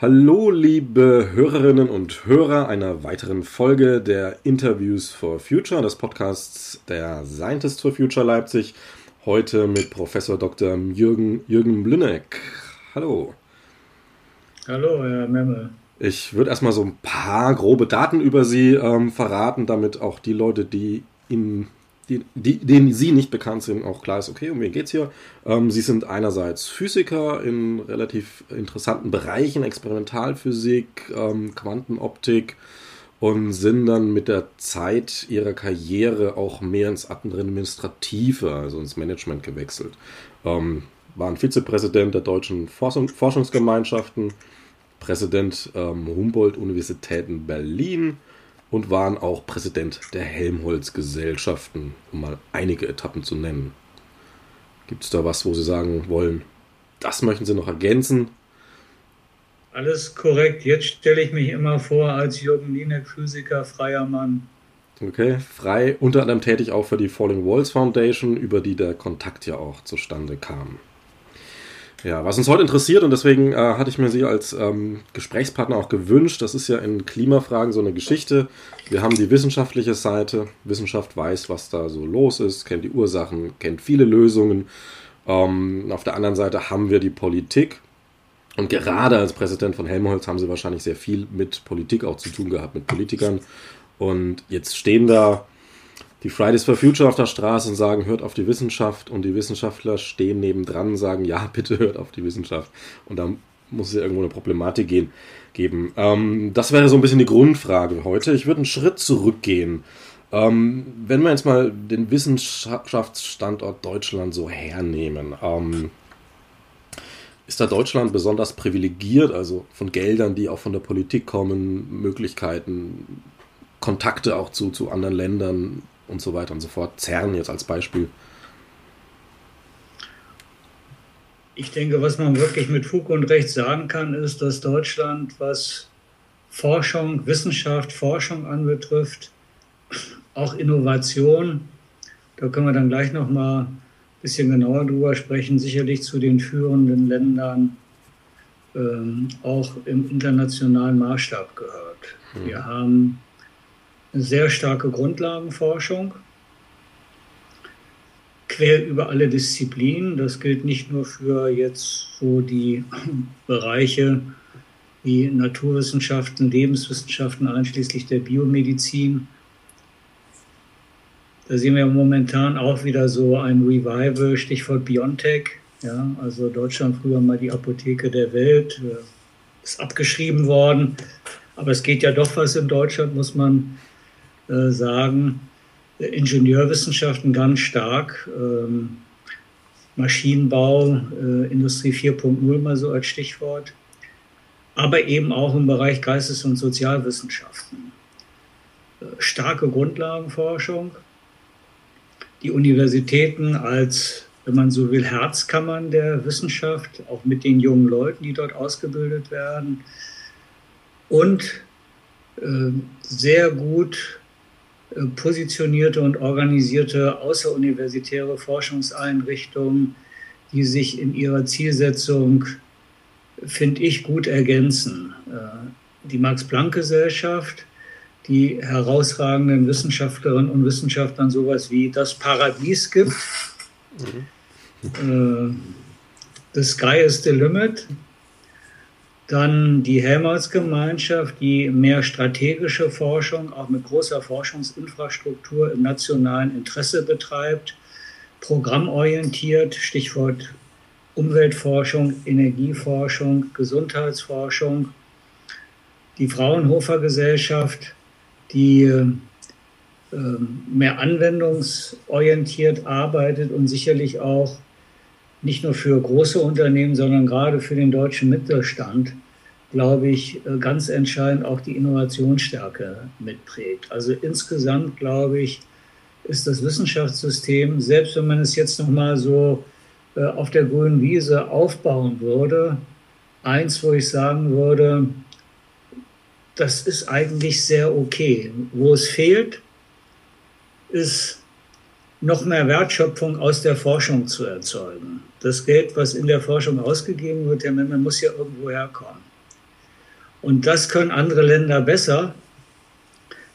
Hallo, liebe Hörerinnen und Hörer einer weiteren Folge der Interviews for Future, des Podcasts der Scientist for Future Leipzig. Heute mit Professor Dr. Jürgen, Jürgen Blüneck. Hallo. Hallo, Herr Memme. Ich würde erstmal so ein paar grobe Daten über Sie ähm, verraten, damit auch die Leute, die Ihnen die, die, denen Sie nicht bekannt sind, auch klar ist, okay, um wen geht es hier? Ähm, Sie sind einerseits Physiker in relativ interessanten Bereichen, Experimentalphysik, ähm, Quantenoptik und sind dann mit der Zeit ihrer Karriere auch mehr ins Administrative, also ins Management gewechselt. Ähm, waren Vizepräsident der deutschen Forschung, Forschungsgemeinschaften, Präsident ähm, Humboldt-Universität in Berlin, und waren auch Präsident der Helmholtz-Gesellschaften, um mal einige Etappen zu nennen. Gibt es da was, wo Sie sagen wollen, das möchten Sie noch ergänzen? Alles korrekt. Jetzt stelle ich mich immer vor als Jürgen Lienek, Physiker, freier Mann. Okay, frei, unter anderem tätig auch für die Falling Walls Foundation, über die der Kontakt ja auch zustande kam. Ja, was uns heute interessiert und deswegen äh, hatte ich mir Sie als ähm, Gesprächspartner auch gewünscht, das ist ja in Klimafragen so eine Geschichte. Wir haben die wissenschaftliche Seite, Wissenschaft weiß, was da so los ist, kennt die Ursachen, kennt viele Lösungen. Ähm, auf der anderen Seite haben wir die Politik und gerade als Präsident von Helmholtz haben Sie wahrscheinlich sehr viel mit Politik auch zu tun gehabt, mit Politikern. Und jetzt stehen da die Fridays for Future auf der Straße und sagen, hört auf die Wissenschaft und die Wissenschaftler stehen nebendran und sagen, ja, bitte hört auf die Wissenschaft. Und da muss es irgendwo eine Problematik gehen, geben. Ähm, das wäre so ein bisschen die Grundfrage heute. Ich würde einen Schritt zurückgehen. Ähm, wenn wir jetzt mal den Wissenschaftsstandort Deutschland so hernehmen, ähm, ist da Deutschland besonders privilegiert, also von Geldern, die auch von der Politik kommen, Möglichkeiten, Kontakte auch zu, zu anderen Ländern, und so weiter und so fort. CERN jetzt als Beispiel. Ich denke, was man wirklich mit Fug und Recht sagen kann, ist, dass Deutschland, was Forschung, Wissenschaft, Forschung anbetrifft, auch Innovation, da können wir dann gleich noch mal ein bisschen genauer drüber sprechen, sicherlich zu den führenden Ländern ähm, auch im internationalen Maßstab gehört. Mhm. Wir haben eine sehr starke Grundlagenforschung, quer über alle Disziplinen. Das gilt nicht nur für jetzt so die Bereiche wie Naturwissenschaften, Lebenswissenschaften, einschließlich der Biomedizin. Da sehen wir momentan auch wieder so ein Revival, Stichwort Biontech. Ja, also Deutschland früher mal die Apotheke der Welt, äh, ist abgeschrieben worden. Aber es geht ja doch was in Deutschland, muss man äh, sagen, Ingenieurwissenschaften ganz stark, ähm, Maschinenbau, äh, Industrie 4.0 mal so als Stichwort, aber eben auch im Bereich Geistes- und Sozialwissenschaften. Starke Grundlagenforschung, die Universitäten als, wenn man so will, Herzkammern der Wissenschaft, auch mit den jungen Leuten, die dort ausgebildet werden und äh, sehr gut äh, positionierte und organisierte außeruniversitäre Forschungseinrichtungen, die sich in ihrer Zielsetzung, finde ich, gut ergänzen. Äh, die Max-Planck-Gesellschacht, die herausragenden Wissenschaftlerinnen und Wissenschaftlern sowas wie das Paradies gibt. Mhm. Äh, the sky is the limit. Dann die Helmholtz-Gemeinschaft, die mehr strategische Forschung, auch mit großer Forschungsinfrastruktur im nationalen Interesse betreibt, programmorientiert, Stichwort Umweltforschung, Energieforschung, Gesundheitsforschung. Die Fraunhofer Gesellschaft, die äh, mehr anwendungsorientiert arbeitet und sicherlich auch nicht nur für große Unternehmen, sondern gerade für den deutschen Mittelstand, glaube ich, äh, ganz entscheidend auch die Innovationsstärke mitprägt. Also insgesamt, glaube ich, ist das Wissenschaftssystem, selbst wenn man es jetzt nochmal so äh, auf der grünen Wiese aufbauen würde. Eins, wo ich sagen würde, das ist eigentlich sehr okay. Wo es fehlt, ist noch mehr Wertschöpfung aus der Forschung zu erzeugen. Das Geld, was in der Forschung ausgegeben wird, der man muss ja irgendwo herkommen. Und das können andere Länder besser,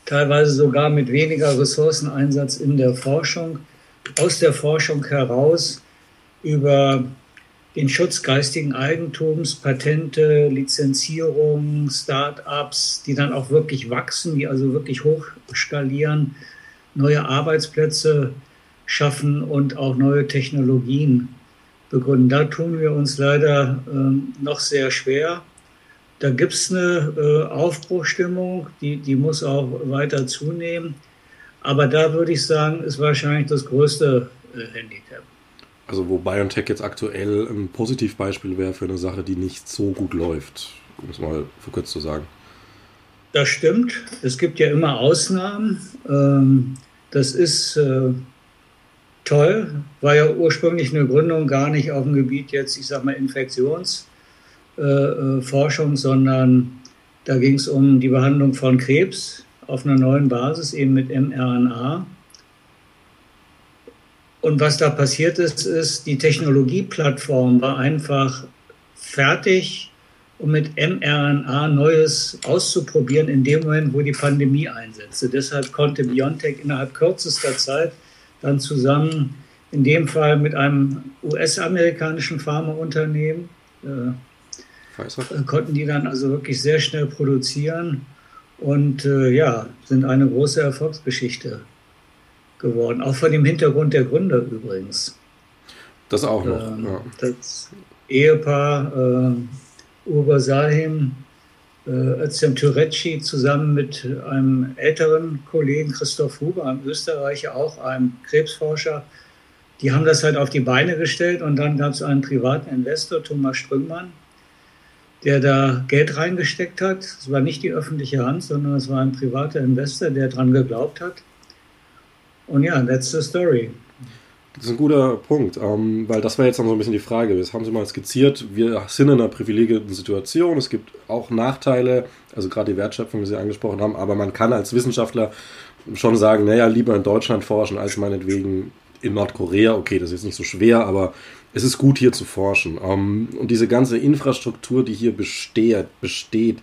teilweise sogar mit weniger Ressourceneinsatz in der Forschung, aus der Forschung heraus über den Schutz geistigen Eigentums, Patente, Lizenzierung, Start-ups, die dann auch wirklich wachsen, die also wirklich hochskalieren, neue Arbeitsplätze schaffen und auch neue Technologien begründen. Da tun wir uns leider äh, noch sehr schwer. Da gibt es eine äh, Aufbruchstimmung, die, die muss auch weiter zunehmen. Aber da würde ich sagen, ist wahrscheinlich das größte äh, Handicap. Also wo BioNTech jetzt aktuell ein Positivbeispiel wäre für eine Sache, die nicht so gut läuft, um es mal für kurz zu sagen. Das stimmt. Es gibt ja immer Ausnahmen. Ähm, das ist äh, toll. War ja ursprünglich eine Gründung gar nicht auf dem Gebiet jetzt, ich sag mal, Infektionsforschung, sondern da ging es um die Behandlung von Krebs auf einer neuen Basis, eben mit mRNA. Und was da passiert ist, ist, die Technologieplattform war einfach fertig, um mit mRNA Neues auszuprobieren in dem Moment, wo die Pandemie einsetzte. Deshalb konnte BioNTech innerhalb kürzester Zeit dann zusammen, in dem Fall mit einem US-amerikanischen Pharmaunternehmen, äh, konnten die dann also wirklich sehr schnell produzieren und äh, ja, sind eine große Erfolgsgeschichte geworden. Auch vor dem Hintergrund der Gründer übrigens. Das auch noch. Ähm, ja. Das Ehepaar äh, Uwe Salhem, äh, Özlem Türeci zusammen mit einem älteren Kollegen Christoph Huber, einem Österreicher, auch einem Krebsforscher, die haben das halt auf die Beine gestellt und dann gab es einen privaten Investor, Thomas Strüngmann, der da Geld reingesteckt hat. Es war nicht die öffentliche Hand, sondern es war ein privater Investor, der daran geglaubt hat. Und ja, that's the story. Das ist ein guter Punkt, ähm, weil das war jetzt noch so ein bisschen die Frage. Das haben Sie mal skizziert. Wir sind in einer privilegierten Situation. Es gibt auch Nachteile, also gerade die Wertschöpfung, wie Sie angesprochen haben. Aber man kann als Wissenschaftler schon sagen, naja, lieber in Deutschland forschen als meinetwegen in Nordkorea. Okay, das ist jetzt nicht so schwer, aber es ist gut hier zu forschen. Ähm, und diese ganze Infrastruktur, die hier besteht, besteht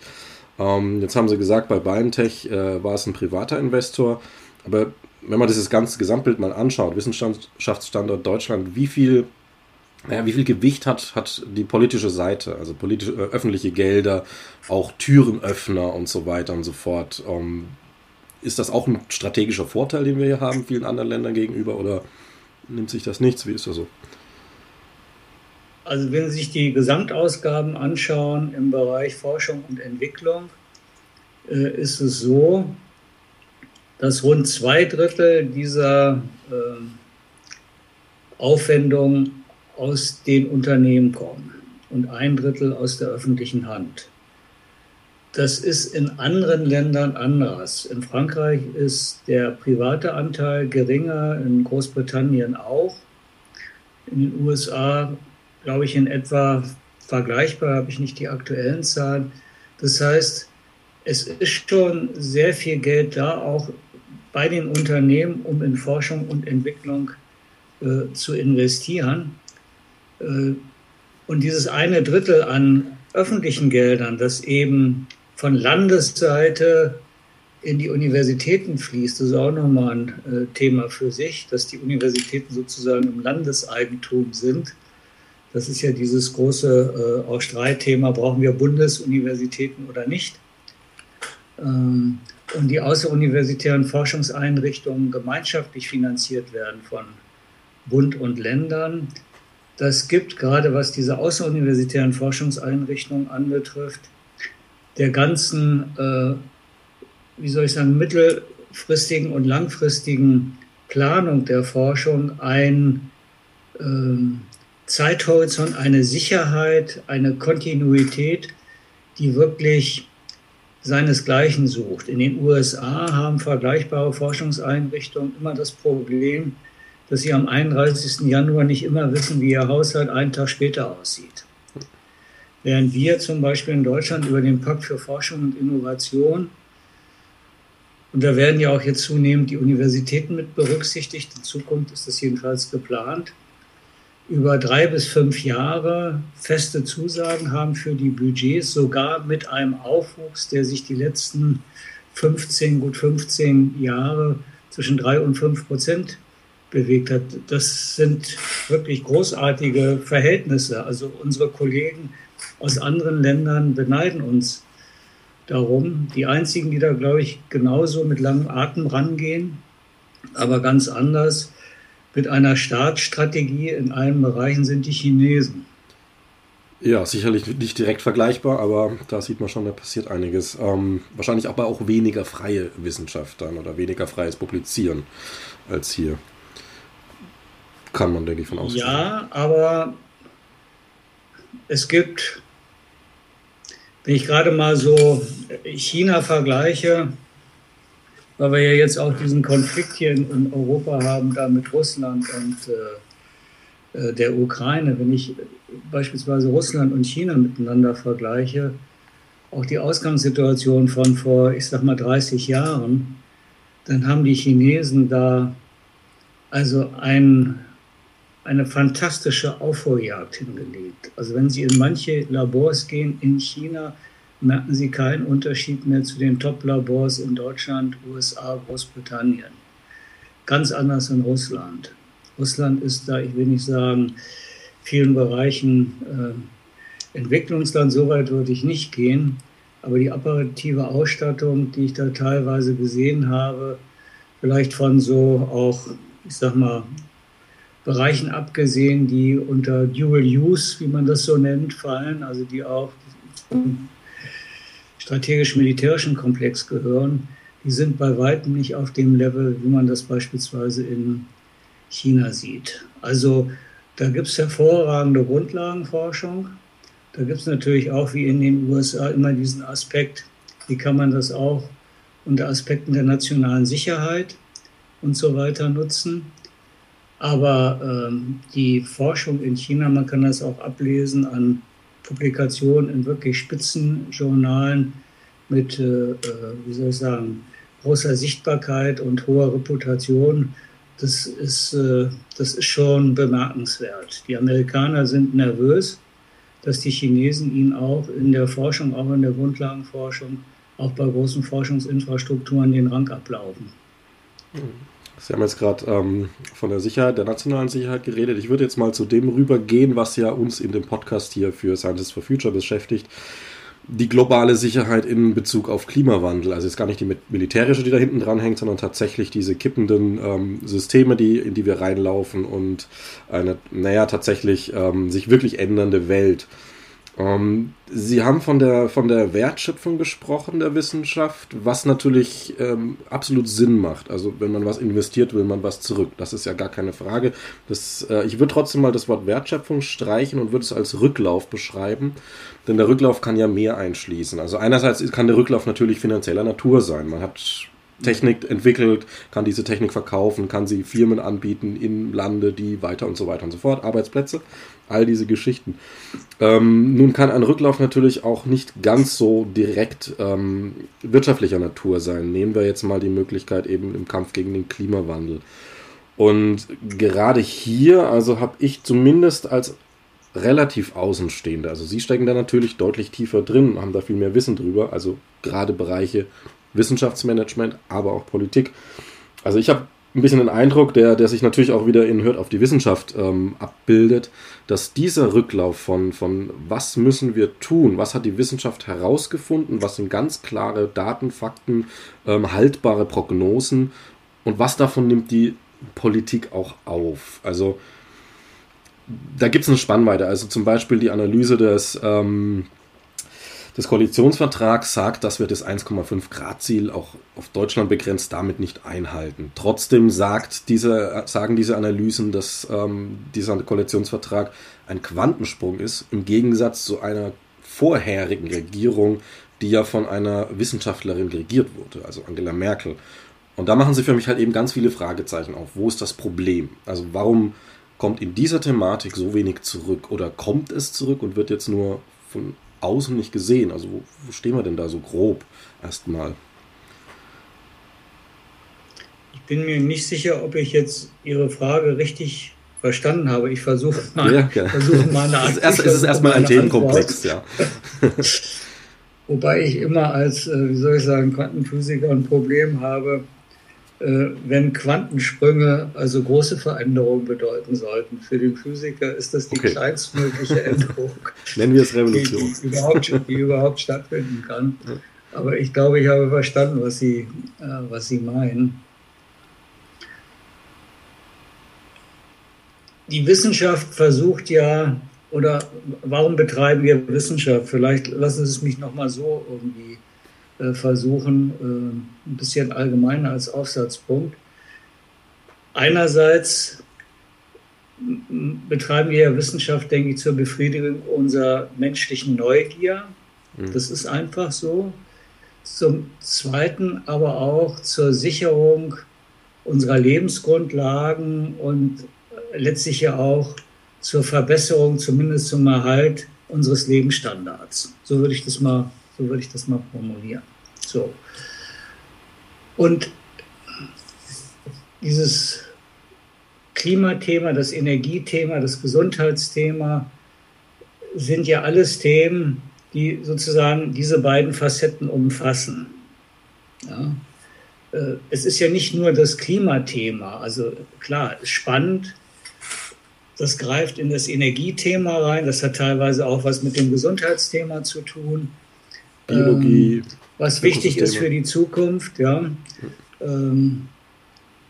ähm, jetzt haben Sie gesagt, bei BioNTech äh, war es ein privater Investor. Aber wenn man dieses ganze Gesamtbild mal anschaut, Wissenschaftsstandort Deutschland, wie viel, naja, wie viel Gewicht hat, hat die politische Seite, also politische, äh, öffentliche Gelder, auch Türenöffner und so weiter und so fort. Ähm, ist das auch ein strategischer Vorteil, den wir hier haben, vielen anderen Ländern gegenüber, oder nimmt sich das nichts? Wie ist das so? Also wenn Sie sich die Gesamtausgaben anschauen im Bereich Forschung und Entwicklung, äh, ist es so, dass rund zwei Drittel dieser äh, Aufwendungen aus den Unternehmen kommen und ein Drittel aus der öffentlichen Hand. Das ist in anderen Ländern anders. In Frankreich ist der private Anteil geringer, in Großbritannien auch. In den USA, glaube ich, in etwa vergleichbar, habe ich nicht die aktuellen Zahlen. Das heißt, es ist schon sehr viel Geld da, auch bei den Unternehmen, um in Forschung und Entwicklung äh, zu investieren. Äh, und dieses eine Drittel an öffentlichen Geldern, das eben von Landesseite in die Universitäten fließt, das ist auch nochmal ein äh, Thema für sich, dass die Universitäten sozusagen im Landeseigentum sind. Das ist ja dieses große äh, auch Streitthema, brauchen wir Bundesuniversitäten oder nicht? Ähm, und die außeruniversitären Forschungseinrichtungen gemeinschaftlich finanziert werden von Bund und Ländern. Das gibt gerade, was diese außeruniversitären Forschungseinrichtungen anbetrifft, der ganzen, äh, wie soll ich sagen, mittelfristigen und langfristigen Planung der Forschung ein äh, Zeithorizont, eine Sicherheit, eine Kontinuität, die wirklich seinesgleichen sucht. In den USA haben vergleichbare Forschungseinrichtungen immer das Problem, dass sie am 31. Januar nicht immer wissen, wie ihr Haushalt einen Tag später aussieht. Während wir zum Beispiel in Deutschland über den Pakt für Forschung und Innovation, und da werden ja auch jetzt zunehmend die Universitäten mit berücksichtigt, in Zukunft ist das jedenfalls geplant, über drei bis fünf Jahre feste Zusagen haben für die Budgets, sogar mit einem Aufwuchs, der sich die letzten 15, gut 15 Jahre zwischen drei und fünf Prozent bewegt hat. Das sind wirklich großartige Verhältnisse. Also unsere Kollegen aus anderen Ländern beneiden uns darum. Die einzigen, die da, glaube ich, genauso mit langem Atem rangehen, aber ganz anders mit einer Staatsstrategie in allen Bereichen sind die Chinesen. Ja, sicherlich nicht direkt vergleichbar, aber da sieht man schon, da passiert einiges. Ähm, wahrscheinlich aber auch weniger freie Wissenschaft dann oder weniger freies Publizieren als hier. Kann man, denke ich, von ausgehen. Ja, aber es gibt, wenn ich gerade mal so China vergleiche, weil wir ja jetzt auch diesen Konflikt hier in, Europa haben, da mit Russland und äh, äh der Ukraine, wenn ich beispielsweise Russland und China miteinander vergleiche, auch die Ausgangssituation von vor, ich sag mal, 30 Jahren, dann haben die Chinesen da also ein, eine fantastische Aufholjagd hingelegt. Also wenn Sie in manche Labors gehen in China, merken Sie keinen Unterschied mehr zu den Top-Labors in Deutschland, USA, Großbritannien. Ganz anders in Russland. Russland ist da, ich will nicht sagen, vielen Bereichen äh, Entwicklungsland, so weit würde ich nicht gehen. Aber die apparative Ausstattung, die ich da teilweise gesehen habe, vielleicht von so auch, ich sag mal, Bereichen abgesehen, die unter Dual Use, wie man das so nennt, fallen, also die auch strategisch-militärischen Komplex gehören, die sind bei weitem nicht auf dem Level, wie man das beispielsweise in China sieht. Also da gibt es hervorragende Grundlagenforschung. Da gibt es natürlich auch wie in den USA immer diesen Aspekt, wie kann man das auch unter Aspekten der nationalen Sicherheit und so weiter nutzen. Aber ähm, die Forschung in China, man kann das auch ablesen an Publikationen in wirklich Spitzenjournalen mit, äh, äh, wie soll ich sagen, großer Sichtbarkeit und hoher Reputation, das ist, äh, das ist schon bemerkenswert. Die Amerikaner sind nervös, dass die Chinesen ihnen auch in der Forschung, auch in der Grundlagenforschung, auch bei großen Forschungsinfrastrukturen den Rang ablaufen. Sie haben jetzt gerade ähm, von der Sicherheit, der nationalen Sicherheit geredet. Ich würde jetzt mal zu dem rübergehen, was ja uns in dem Podcast hier für Scientists for Future beschäftigt. Die globale Sicherheit in Bezug auf Klimawandel. Also jetzt gar nicht die militärische, die da hinten dran hängt, sondern tatsächlich diese kippenden ähm, Systeme, die, in die wir reinlaufen und eine, naja, tatsächlich ähm, sich wirklich ändernde Welt. Ähm, Sie haben von der, von der Wertschöpfung gesprochen der Wissenschaft, was natürlich ähm, absolut Sinn macht. Also wenn man was investiert, will man was zurück. Das ist ja gar keine Frage. Das, äh, ich würde trotzdem mal das Wort Wertschöpfung streichen und würde es als Rücklauf beschreiben. Denn der Rücklauf kann ja mehr einschließen. Also einerseits kann der Rücklauf natürlich finanzieller Natur sein. Man hat Technik entwickelt, kann diese Technik verkaufen, kann sie Firmen anbieten im Lande, die weiter und so weiter und so fort, Arbeitsplätze, all diese Geschichten. Ähm, nun kann ein Rücklauf natürlich auch nicht ganz so direkt ähm, wirtschaftlicher Natur sein. Nehmen wir jetzt mal die Möglichkeit eben im Kampf gegen den Klimawandel. Und gerade hier, also habe ich zumindest als relativ Außenstehende, also Sie stecken da natürlich deutlich tiefer drin, haben da viel mehr Wissen drüber, also gerade Bereiche Wissenschaftsmanagement, aber auch Politik. Also ich habe ein bisschen den Eindruck, der, der sich natürlich auch wieder in Hört auf die Wissenschaft ähm, abbildet, dass dieser Rücklauf von, von was müssen wir tun, was hat die Wissenschaft herausgefunden, was sind ganz klare Daten, Fakten, ähm, haltbare Prognosen und was davon nimmt die Politik auch auf. Also da gibt es eine Spannweite. Also zum Beispiel die Analyse des ähm, des Koalitionsvertrags sagt, dass wir das 1,5 Grad Ziel auch auf Deutschland begrenzt damit nicht einhalten. Trotzdem sagt diese, sagen diese Analysen, dass ähm, dieser Koalitionsvertrag ein Quantensprung ist, im Gegensatz zu einer vorherigen Regierung, die ja von einer Wissenschaftlerin regiert wurde, also Angela Merkel. Und da machen sie für mich halt eben ganz viele Fragezeichen auf. Wo ist das Problem? Also warum kommt in dieser Thematik so wenig zurück? Oder kommt es zurück und wird jetzt nur von außen nicht gesehen? Also wo, wo stehen wir denn da so grob erstmal? Ich bin mir nicht sicher, ob ich jetzt Ihre Frage richtig verstanden habe. Ich versuche mal, ja, ja. versuche mal eine Antwort. Es ist erstmal ein Themenkomplex, ja. Wobei ich immer als, äh, wie soll ich sagen, Quantenphysiker ein Problem habe, wenn Quantensprünge also große Veränderungen bedeuten sollten. Für den Physiker ist das die okay. kleinstmögliche Änderung. Nennen wir es Revolution. Die, die, überhaupt, die überhaupt stattfinden kann. Aber ich glaube, ich habe verstanden, was Sie, äh, was Sie meinen. Die Wissenschaft versucht ja, oder warum betreiben wir Wissenschaft? Vielleicht lassen Sie es mich nochmal so irgendwie äh, versuchen, äh, ein bisschen allgemeiner als Aufsatzpunkt. Einerseits betreiben wir ja Wissenschaft, denke ich, zur Befriedigung unserer menschlichen Neugier. Mhm. Das ist einfach so. Zum Zweiten aber auch zur Sicherung unserer Lebensgrundlagen und letztlich ja auch zur Verbesserung, zumindest zum Erhalt unseres Lebensstandards. So würde ich das mal so würde ich das mal formulieren. So. Und dieses Klimathema, das Energiethema, das Gesundheitsthema sind ja alles Themen, die sozusagen diese beiden Facetten umfassen. Ja. Äh, es ist ja nicht nur das Klimathema, also klar, spannend, das greift in das Energiethema rein, das hat teilweise auch was mit dem Gesundheitsthema zu tun. Biologie. Ähm, was wichtig ist für die Zukunft, ja. Ähm,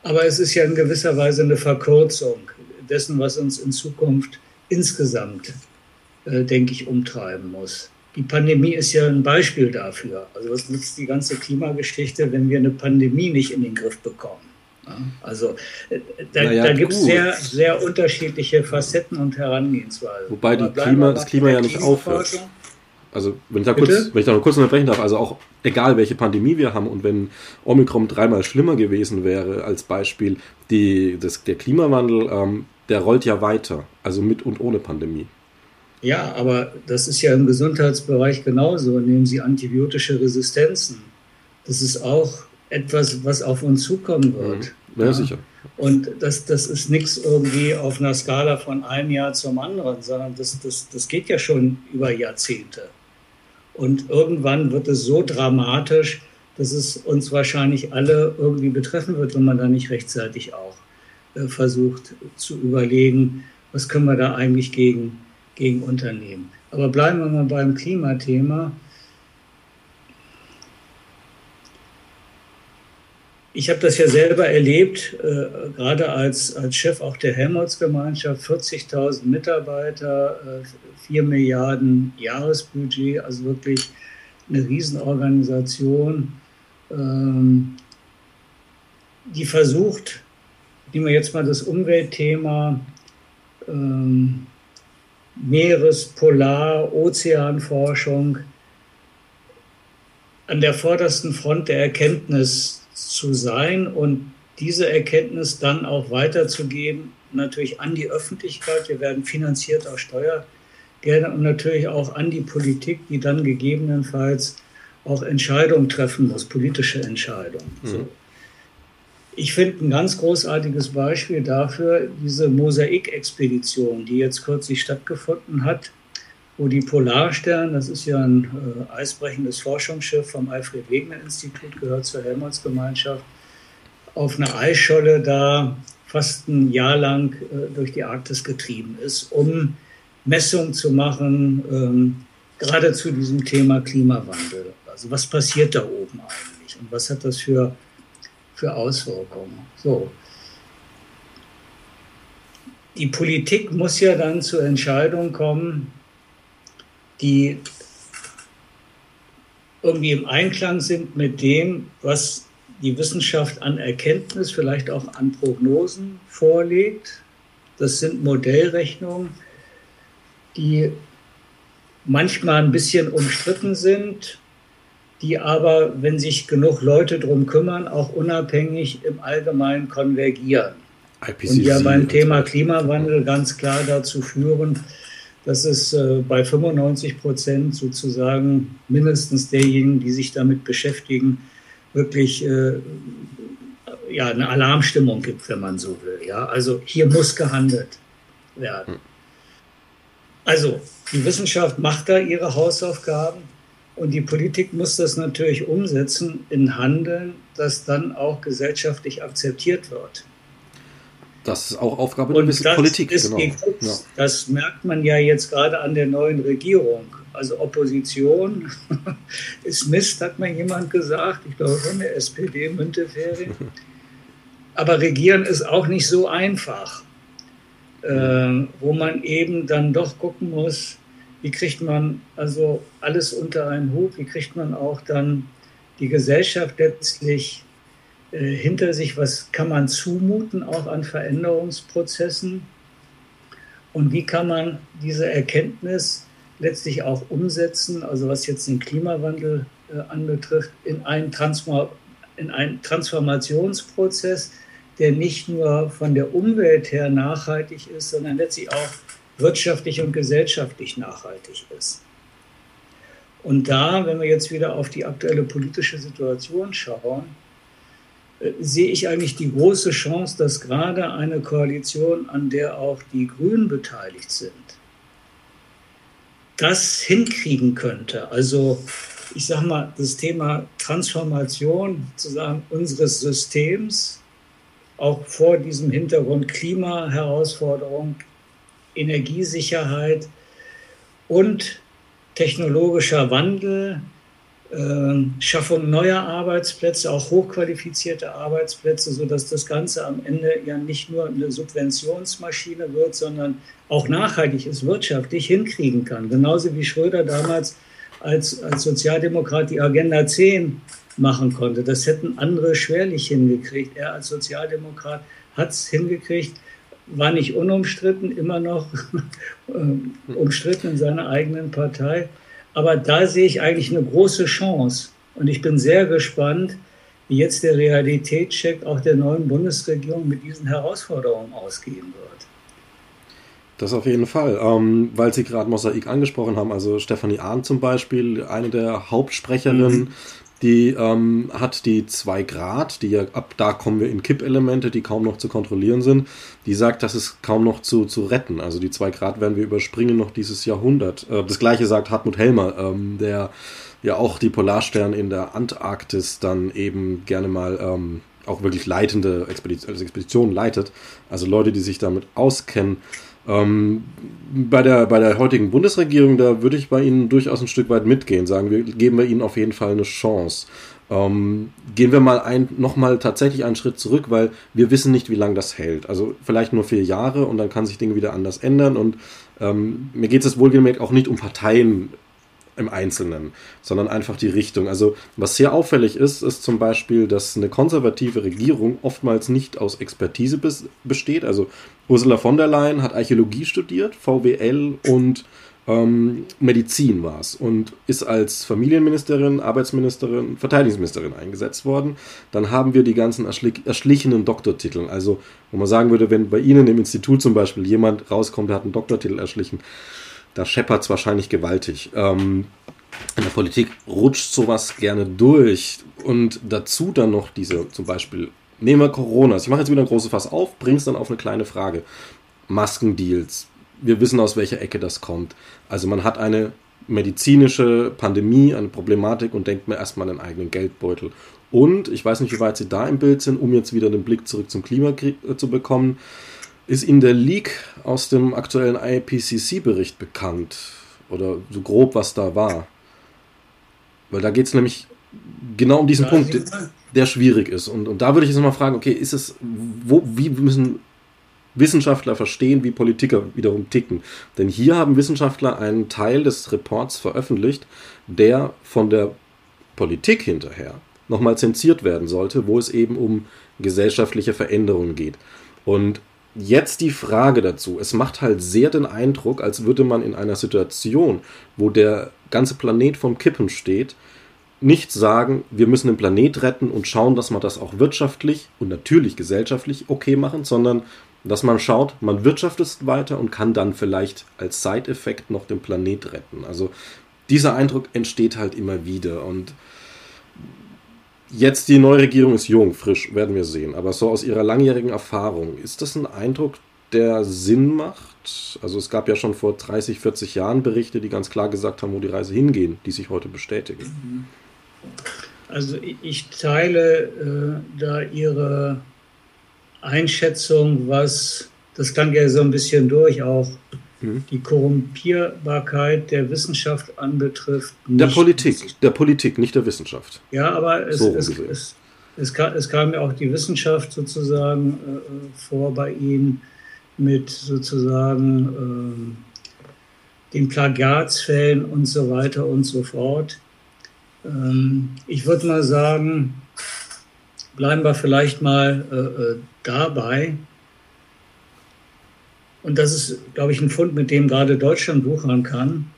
aber es ist ja in gewisser Weise eine Verkürzung dessen, was uns in Zukunft insgesamt, äh, denke ich, umtreiben muss. Die Pandemie ist ja ein Beispiel dafür. Also was nutzt die ganze Klimageschichte, wenn wir eine Pandemie nicht in den Griff bekommen? Ja, also äh, da, naja, da gibt es sehr, sehr unterschiedliche Facetten und Herangehensweisen. Wobei Klima, das Klima ja nicht aufhört. Also, wenn ich da kurz, wenn ich da noch kurz unterbrechen darf, also auch egal welche Pandemie wir haben und wenn Omikron dreimal schlimmer gewesen wäre als Beispiel, die, das, der Klimawandel, ähm, der rollt ja weiter, also mit und ohne Pandemie. Ja, aber das ist ja im Gesundheitsbereich genauso. Nehmen Sie antibiotische Resistenzen. Das ist auch etwas, was auf uns zukommen wird. Mhm. Ja, ja, sicher. Und das, das ist nichts irgendwie auf einer Skala von einem Jahr zum anderen, sondern das, das, das geht ja schon über Jahrzehnte. Und irgendwann wird es so dramatisch, dass es uns wahrscheinlich alle irgendwie betreffen wird, wenn man da nicht rechtzeitig auch äh, versucht zu überlegen, was können wir da eigentlich gegen, gegen unternehmen. Aber bleiben wir mal beim Klimathema. Ich habe das ja selber erlebt, äh, gerade als, als Chef auch der Helmholtz-Gemeinschaft, 40.000 Mitarbeiter, äh, 4 Milliarden Jahresbudget, also wirklich eine Riesenorganisation, ähm, die versucht, nehmen wir jetzt mal das Umweltthema, ähm, Meeres-, Polar-, Ozeanforschung an der vordersten Front der Erkenntnis zu sein und diese Erkenntnis dann auch weiterzugeben, natürlich an die Öffentlichkeit. Wir werden finanziert aus Steuergeldern und natürlich auch an die Politik, die dann gegebenenfalls auch Entscheidungen treffen muss, politische Entscheidungen. Mhm. So. Ich finde ein ganz großartiges Beispiel dafür diese Mosaik-Expedition, die jetzt kürzlich stattgefunden hat, wo die Polarstern, das ist ja ein äh, eisbrechendes Forschungsschiff vom Alfred-Wegener-Institut, gehört zur Helmholtz-Gemeinschaft, auf einer Eisscholle da fast ein Jahr lang äh, durch die Arktis getrieben ist, um Messungen zu machen, ähm, gerade zu diesem Thema Klimawandel. Also was passiert da oben eigentlich und was hat das für, für Auswirkungen? So. Die Politik muss ja dann zur Entscheidung kommen, die irgendwie im Einklang sind mit dem, was die Wissenschaft an Erkenntnis, vielleicht auch an Prognosen vorlegt. Das sind Modellrechnungen, die manchmal ein bisschen umstritten sind, die aber, wenn sich genug Leute drum kümmern, auch unabhängig im Allgemeinen konvergieren. IPCC und ja beim Thema Klimawandel ganz klar dazu führen, dass es äh, bei 95 Prozent sozusagen mindestens derjenigen, die sich damit beschäftigen, wirklich äh, ja, eine Alarmstimmung gibt, wenn man so will. Ja? Also hier muss gehandelt werden. Hm. Also die Wissenschaft macht da ihre Hausaufgaben und die Politik muss das natürlich umsetzen in Handeln, das dann auch gesellschaftlich akzeptiert wird. Das ist auch Aufgabe der das Politik. Genau. ja. Das merkt man ja jetzt gerade an der neuen Regierung. Also Opposition ist Mist, hat mir jemand gesagt. Ich glaube von der SPD Müntefering. Aber regieren ist auch nicht so einfach, äh, wo man eben dann doch gucken muss, wie kriegt man also alles unter einen Hut, wie kriegt man auch dann die Gesellschaft letztlich äh, hinter sich, was kann man zumuten auch an Veränderungsprozessen und wie kann man diese Erkenntnis letztlich auch umsetzen, also was jetzt den Klimawandel äh, anbetrifft, in einen, in einen Transformationsprozess, der nicht nur von der Umwelt her nachhaltig ist, sondern letztlich auch wirtschaftlich und gesellschaftlich nachhaltig ist. Und da, wenn wir jetzt wieder auf die aktuelle politische Situation schauen, sehe ich eigentlich die große Chance, dass gerade eine Koalition, an der auch die Grünen beteiligt sind, das hinkriegen könnte. Also ich sage mal, das Thema Transformation sozusagen unseres Systems, auch vor diesem Hintergrund Klimaherausforderung, Energiesicherheit und technologischer Wandel, äh, Schaffung neuer Arbeitsplätze, auch hochqualifizierte Arbeitsplätze, sodass das Ganze am Ende ja nicht nur eine Subventionsmaschine wird, sondern auch nachhaltig ist, wirtschaftlich hinkriegen kann. Genauso wie Schröder damals als, als Sozialdemokrat die Agenda 10 machen konnte. Das hätten andere schwerlich hingekriegt. Er als Sozialdemokrat hat es hingekriegt, war nicht unumstritten, immer noch äh, umstritten in seiner eigenen Partei. Aber da sehe ich eigentlich eine große Chance. Und ich bin sehr gespannt, wie jetzt der Realitätscheck auch der neuen Bundesregierung mit diesen Herausforderungen ausgehen wird. Das auf jeden Fall, ähm, weil Sie gerade Mosaik angesprochen haben, also Stefanie Ahn zum Beispiel, eine der Hauptsprecherinnen mhm die ähm, hat die 2 Grad, die ja ab da kommen wir in Kippelemente, die kaum noch zu kontrollieren sind. Die sagt, das ist kaum noch zu, zu retten. Also die 2 Grad werden wir überspringen noch dieses Jahrhundert. Äh, das gleiche sagt Hartmut Helmer, ähm, der ja auch die Polarstern in der Antarktis dann eben gerne mal ähm, auch wirklich leitende Expedition, also Expeditionen leitet. Also Leute, die sich damit auskennen. Ähm, bei, der, bei der heutigen Bundesregierung, da würde ich bei Ihnen durchaus ein Stück weit mitgehen, sagen wir, geben wir Ihnen auf jeden Fall eine Chance. Ähm, gehen wir mal ein, nochmal tatsächlich einen Schritt zurück, weil wir wissen nicht, wie lange das hält. Also vielleicht nur vier Jahre und dann kann sich Dinge wieder anders ändern. Und ähm, mir geht es wohlgemerkt auch nicht um Parteien im Einzelnen, sondern einfach die Richtung. Also was sehr auffällig ist, ist zum Beispiel, dass eine konservative Regierung oftmals nicht aus Expertise besteht. Also Ursula von der Leyen hat Archäologie studiert, VWL und ähm, Medizin war es und ist als Familienministerin, Arbeitsministerin, Verteidigungsministerin eingesetzt worden. Dann haben wir die ganzen erschlichenen Doktortitel. Also, wo man sagen würde, wenn bei Ihnen im Institut zum Beispiel jemand rauskommt, der hat einen Doktortitel erschlichen, da scheppert es wahrscheinlich gewaltig. Ähm, in der Politik rutscht sowas gerne durch. Und dazu dann noch diese, zum Beispiel, nehmen wir Corona. Ich mache jetzt wieder ein großes Fass auf, bring's dann auf eine kleine Frage. Maskendeals. Wir wissen, aus welcher Ecke das kommt. Also man hat eine medizinische Pandemie, eine Problematik und denkt mir erstmal an den eigenen Geldbeutel. Und ich weiß nicht, wie weit Sie da im Bild sind, um jetzt wieder den Blick zurück zum Klimakrieg äh, zu bekommen. Ist Ihnen der Leak aus dem aktuellen IPCC-Bericht bekannt? Oder so grob, was da war? Weil da geht es nämlich genau um diesen ja, Punkt, der, schwierig ist. Und, und da würde ich jetzt mal fragen, okay, ist es, wo, wie müssen Wissenschaftler verstehen, wie Politiker wiederum ticken? Denn hier haben Wissenschaftler einen Teil des Reports veröffentlicht, der von der Politik hinterher nochmal zensiert werden sollte, wo es eben um gesellschaftliche Veränderungen geht. Und Jetzt die Frage dazu. Es macht halt sehr den Eindruck, als würde man in einer Situation, wo der ganze Planet vom Kippen steht, nicht sagen, wir müssen den Planet retten und schauen, dass wir das auch wirtschaftlich und natürlich gesellschaftlich okay machen, sondern dass man schaut, man wirtschaftet weiter und kann dann vielleicht als Side-Effekt noch den Planet retten. Also dieser Eindruck entsteht halt immer wieder und jetzt die neue Regierung ist jung, frisch, werden wir sehen. Aber so aus ihrer langjährigen Erfahrung, ist das ein Eindruck, der Sinn macht? Also es gab ja schon vor 30, 40 Jahren Berichte, die ganz klar gesagt haben, wo die Reise hingehen, die sich heute bestätigen. Also ich teile äh, da Ihre Einschätzung, was, das klang ja so ein bisschen durch, auch mhm. die Korrumpierbarkeit der Wissenschaft anbetrifft. Der Politik, der Politik, nicht der Wissenschaft. Ja, aber es, so es, es, es, kam, es kam ja auch die Wissenschaft sozusagen äh, vor bei Ihnen mit sozusagen äh, den Plagiatsfällen und so weiter und so fort. Ähm, ich würde mal sagen, bleiben wir vielleicht mal äh, äh, dabei. Und das ist, glaube ich, ein Fund, mit dem gerade Deutschland wuchern kann.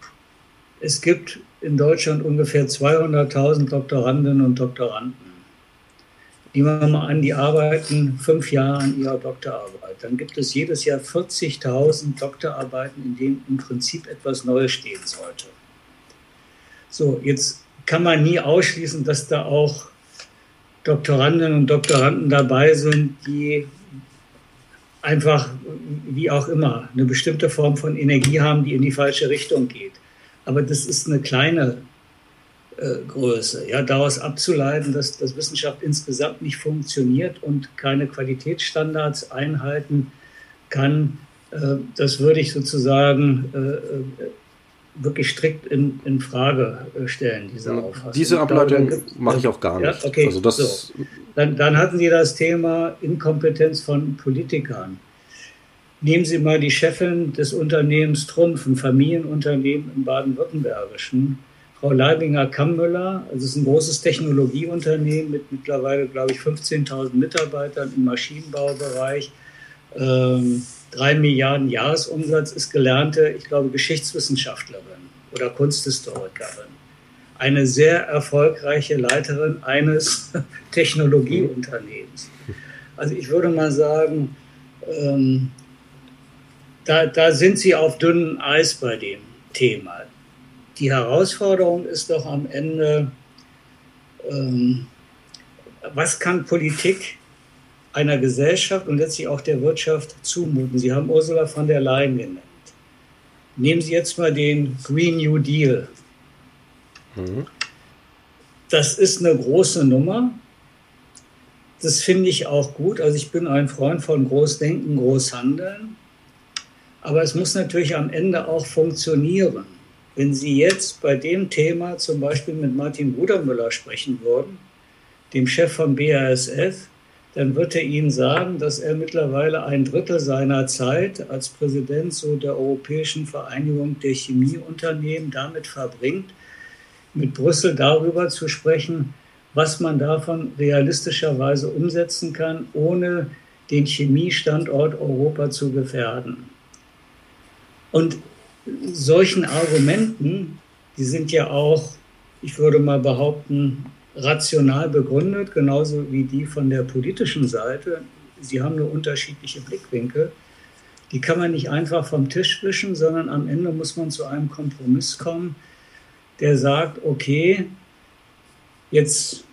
Es gibt in Deutschland ungefähr 200.000 Doktorandinnen und Doktoranden. Nehmen wir mal an, die arbeiten fünf Jahre an ihrer Doktorarbeit. Dann gibt es jedes Jahr 40.000 Doktorarbeiten, in denen im Prinzip etwas Neues stehen sollte. So, jetzt kann man nie ausschließen, dass da auch Doktorandinnen und Doktoranden dabei sind, die einfach, wie auch immer, eine bestimmte Form von Energie haben, die in die falsche Richtung geht. Aber das ist eine kleine äh, Größe. Ja, daraus abzuleiten, dass, dass Wissenschaft insgesamt nicht funktioniert und keine Qualitätsstandards einhalten kann, äh, das würde ich sozusagen äh, äh wirklich strikt in, in Frage äh, stellen, diese Auffassung. Diese Ableitung mache ich auch gar nicht. Ja, okay, also das so. dann, dann hatten Sie das Thema Inkompetenz von Politikern. Nehmen Sie mal die Chefin des Unternehmens Trumpf, ein Familienunternehmen im Baden-Württembergischen, Frau Leibinger-Kammmüller. Also es ist ein großes Technologieunternehmen mit mittlerweile, glaube ich, 15.000 Mitarbeitern im Maschinenbaubereich. Ähm, drei Milliarden Jahresumsatz, ist gelernte, ich glaube, Geschichtswissenschaftlerin oder Kunsthistorikerin. Eine sehr erfolgreiche Leiterin eines Technologieunternehmens. Also ich würde mal sagen, ähm, da, da sind sie auf dünnem Eis bei dem Thema. Die Herausforderung ist doch am Ende, ähm, was kann Politik einer Gesellschaft und letztlich auch der Wirtschaft zumuten. Sie haben Ursula von der Leyen genannt. Nehmen Sie jetzt mal den Green New Deal. Mhm. Das ist eine große Nummer. Das finde ich auch gut. Also ich bin ein Freund von Großdenken, Großhandeln. Aber es muss natürlich am Ende auch funktionieren. Wenn Sie jetzt bei dem Thema zum Beispiel mit Martin Brudermüller sprechen würden, dem Chef vom BASF, dann wird er Ihnen sagen, dass er mittlerweile ein Drittel seiner Zeit als Präsident so der Europäischen Vereinigung der Chemieunternehmen damit verbringt, mit Brüssel darüber zu sprechen, was man davon realistischerweise umsetzen kann, ohne den Chemiestandort Europa zu gefährden. Und solchen Argumenten, die sind ja auch, ich würde mal behaupten, rational begründet, genauso wie die von der politischen Seite. Sie haben nur unterschiedliche Blickwinkel. Die kann man nicht einfach vom Tisch wischen, sondern am Ende muss man zu einem Kompromiss kommen, der sagt, okay, jetzt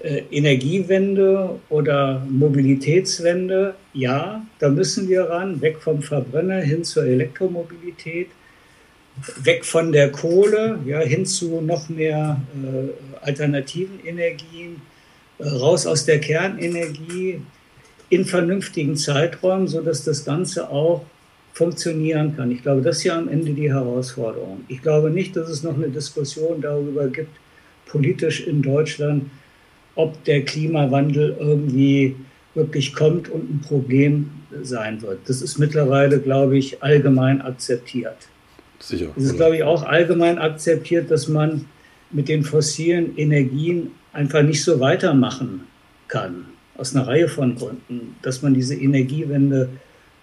äh, Energiewende oder Mobilitätswende, ja, da müssen wir ran, weg vom Verbrenner hin zur Elektromobilität weg von der Kohle ja, hin zu noch mehr äh, alternativen Energien, äh, raus aus der Kernenergie in vernünftigen Zeiträumen, sodass das Ganze auch funktionieren kann. Ich glaube, das ist ja am Ende die Herausforderung. Ich glaube nicht, dass es noch eine Diskussion darüber gibt, politisch in Deutschland, ob der Klimawandel irgendwie wirklich kommt und ein Problem sein wird. Das ist mittlerweile, glaube ich, allgemein akzeptiert. Sicher. Es ist, glaube ich, auch allgemein akzeptiert, dass man mit den fossilen Energien einfach nicht so weitermachen kann. Aus einer Reihe von Gründen. Dass man diese Energiewende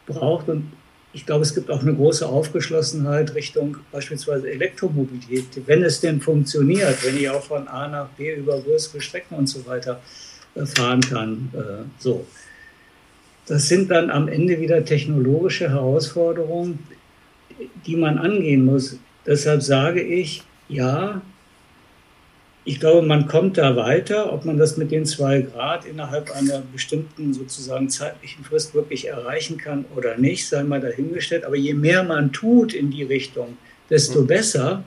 braucht. Und ich glaube, es gibt auch eine große Aufgeschlossenheit Richtung beispielsweise Elektromobilität, wenn es denn funktioniert, wenn ich auch von A nach B über größere Strecken und so weiter äh, fahren kann. Äh, so. Das sind dann am Ende wieder technologische Herausforderungen, die man angehen muss. Deshalb sage ich, ja, ich glaube, man kommt da weiter. Ob man das mit den zwei Grad innerhalb einer bestimmten sozusagen zeitlichen Frist wirklich erreichen kann oder nicht, sei mal dahingestellt. Aber je mehr man tut in die Richtung, desto mhm. besser.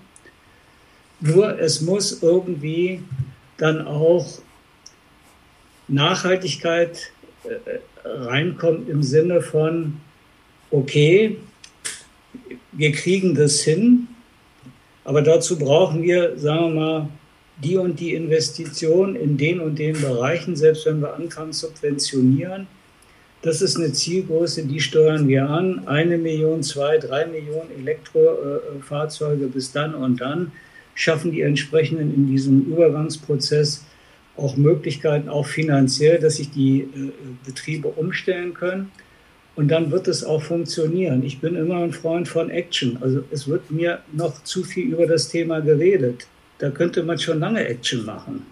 Nur es muss irgendwie dann auch Nachhaltigkeit äh, reinkommen im Sinne von, okay, wir kriegen das hin, aber dazu brauchen wir, sagen wir mal, die und die Investition in den und den Bereichen, selbst wenn wir anfangen subventionieren. Das ist eine Zielgröße, die steuern wir an. Eine Million, zwei, drei Millionen Elektrofahrzeuge bis dann und dann schaffen die entsprechenden in diesem Übergangsprozess auch Möglichkeiten, auch finanziell, dass sich die äh, Betriebe umstellen können. Und dann wird es auch funktionieren. Ich bin immer ein Freund von Action. Also es wird mir noch zu viel über das Thema geredet. Da könnte man schon lange Action machen.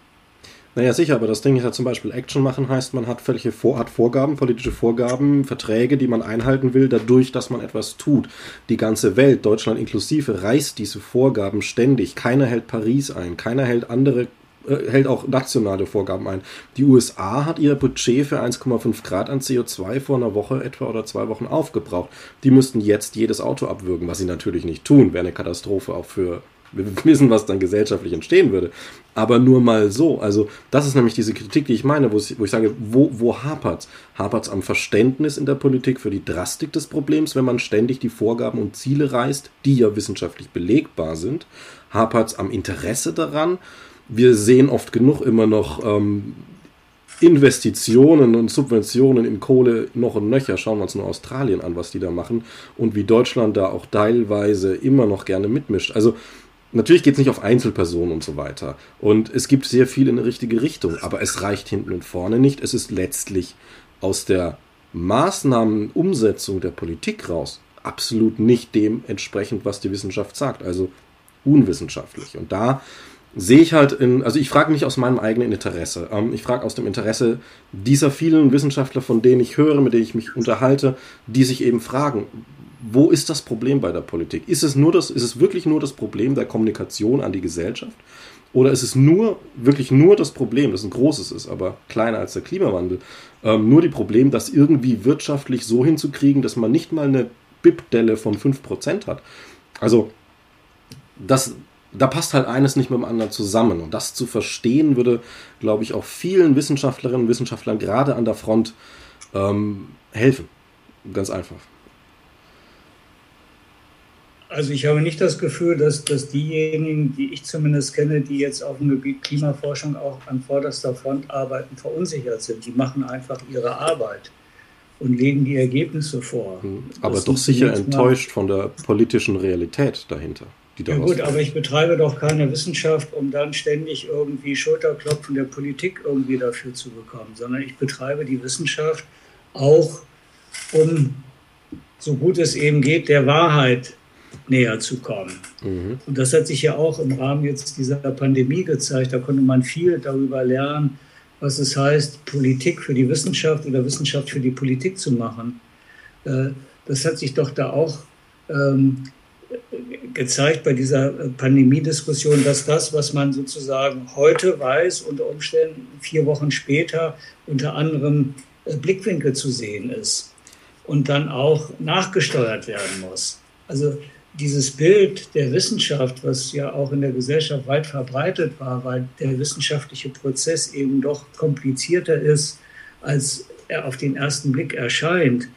Naja, sicher, aber das Ding ist ja zum Beispiel Action machen heißt, man hat völlige Vor Vorgaben, politische Vorgaben, Verträge, die man einhalten will, dadurch, dass man etwas tut. Die ganze Welt, Deutschland inklusive, reißt diese Vorgaben ständig. Keiner hält Paris ein, keiner hält andere hält auch nationale Vorgaben ein. Die USA hat ihr Budget für 1,5 Grad an CO2 vor einer Woche etwa oder zwei Wochen aufgebraucht. Die müssten jetzt jedes Auto abwürgen, was sie natürlich nicht tun. Wäre eine Katastrophe auch für wir wissen, was dann gesellschaftlich entstehen würde. Aber nur mal so. Also, das ist nämlich diese Kritik, die ich meine, wo ich, wo ich sage, wo, wo hapert es? Hapert es am Verständnis in der Politik für die Drastik des Problems, wenn man ständig die Vorgaben und Ziele reißt, die ja wissenschaftlich belegbar sind? Hapert es am Interesse daran? Wir sehen oft genug immer noch ähm, Investitionen und Subventionen in Kohle noch und nöcher. Schauen wir uns nur Australien an, was die da machen und wie Deutschland da auch teilweise immer noch gerne mitmischt. Also natürlich geht es nicht auf Einzelpersonen und so weiter. Und es gibt sehr viel in die richtige Richtung, aber es reicht hinten und vorne nicht. Es ist letztlich aus der Maßnahmenumsetzung der Politik raus absolut nicht dem entsprechend, was die Wissenschaft sagt. Also unwissenschaftlich. Und da sehe ich halt in, also ich frage nicht aus meinem eigenen Interesse. Ähm, ich frage aus dem Interesse dieser vielen Wissenschaftler, von denen ich höre, mit denen ich mich unterhalte, die sich eben fragen, wo ist das Problem bei der Politik? Ist es nur das, ist es wirklich nur das Problem der Kommunikation an die Gesellschaft? Oder ist es nur, wirklich nur das Problem, das ein großes ist, aber kleiner als der Klimawandel, ähm, nur die Problem, das irgendwie wirtschaftlich so hinzukriegen, dass man nicht mal eine BIP-Delle von 5% hat? Also, das, da passt halt eines nicht mit dem anderen zusammen. Und das zu verstehen würde, glaube ich, auch vielen Wissenschaftlerinnen und Wissenschaftlern gerade an der Front ähm, helfen. Ganz einfach. Also ich habe nicht das Gefühl, dass, dass diejenigen, die ich zumindest kenne, die jetzt auf dem Gebiet Klimaforschung auch an vorderster Front arbeiten, verunsichert sind. Die machen einfach ihre Arbeit und legen die Ergebnisse vor. Hm, aber das doch sicher enttäuscht von der politischen Realität dahinter die Ja gut, aber ich betreibe doch keine Wissenschaft, um dann ständig irgendwie Schulterklopfen der Politik irgendwie dafür zu bekommen, sondern ich betreibe die Wissenschaft auch, um so gut es eben geht, der Wahrheit näher zu kommen. Mhm. Und das hat sich ja auch im Rahmen jetzt dieser Pandemie gezeigt. Da konnte man viel darüber lernen, was es heißt, Politik für die Wissenschaft oder Wissenschaft für die Politik zu machen. Äh, das hat sich doch da auch ähm, gezeigt bei dieser äh, Pandemiediskussion, dass das, was man sozusagen heute weiß, unter Umständen vier Wochen später unter anderem äh, Blickwinkel zu sehen ist und dann auch nachgesteuert werden muss. Also dieses Bild der Wissenschaft, was ja auch in der Gesellschaft weit verbreitet war, weil der wissenschaftliche Prozess eben doch komplizierter ist, als er auf den ersten Blick erscheint,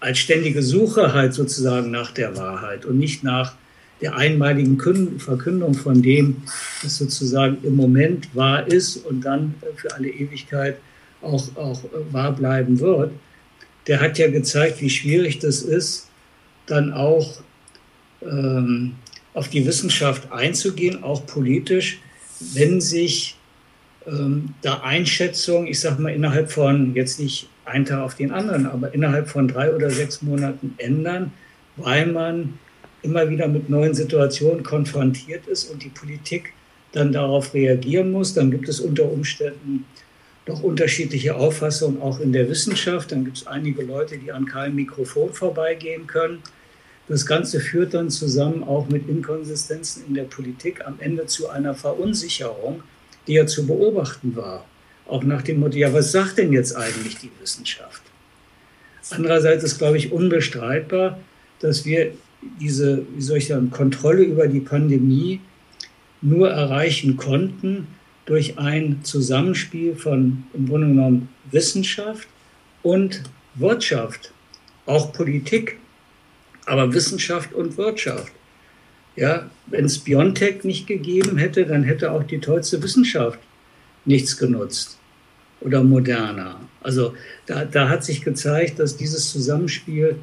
als ständige Suche halt sozusagen nach der Wahrheit und nicht nach der einmaligen Verkündung von dem, was sozusagen im Moment wahr ist und dann für alle Ewigkeit auch, auch wahr bleiben wird, der hat ja gezeigt, wie schwierig das ist, dann auch ähm, auf die Wissenschaft einzugehen, auch politisch, wenn sich ähm, da Einschätzungen, ich sage mal, innerhalb von, jetzt nicht einen Tag auf den anderen, aber innerhalb von drei oder sechs Monaten ändern, weil man immer wieder mit neuen Situationen konfrontiert ist und die Politik dann darauf reagieren muss. Dann gibt es unter Umständen doch unterschiedliche Auffassungen auch in der Wissenschaft. Dann gibt es einige Leute, die an keinem Mikrofon vorbeigehen können. Das Ganze führt dann zusammen auch mit Inkonsistenzen in der Politik am Ende zu einer Verunsicherung, die ja zu beobachten war. Auch nach dem Motto, ja, was sagt denn jetzt eigentlich die Wissenschaft? Andererseits ist, glaube ich, unbestreitbar, dass wir diese, wie soll ich sagen, Kontrolle über die Pandemie nur erreichen konnten durch ein Zusammenspiel von im Grunde genommen Wissenschaft und Wirtschaft, auch Politik, aber Wissenschaft und Wirtschaft. Ja, wenn es Biontech nicht gegeben hätte, dann hätte auch die tollste Wissenschaft nichts genutzt oder moderner. Also da, da hat sich gezeigt, dass dieses Zusammenspiel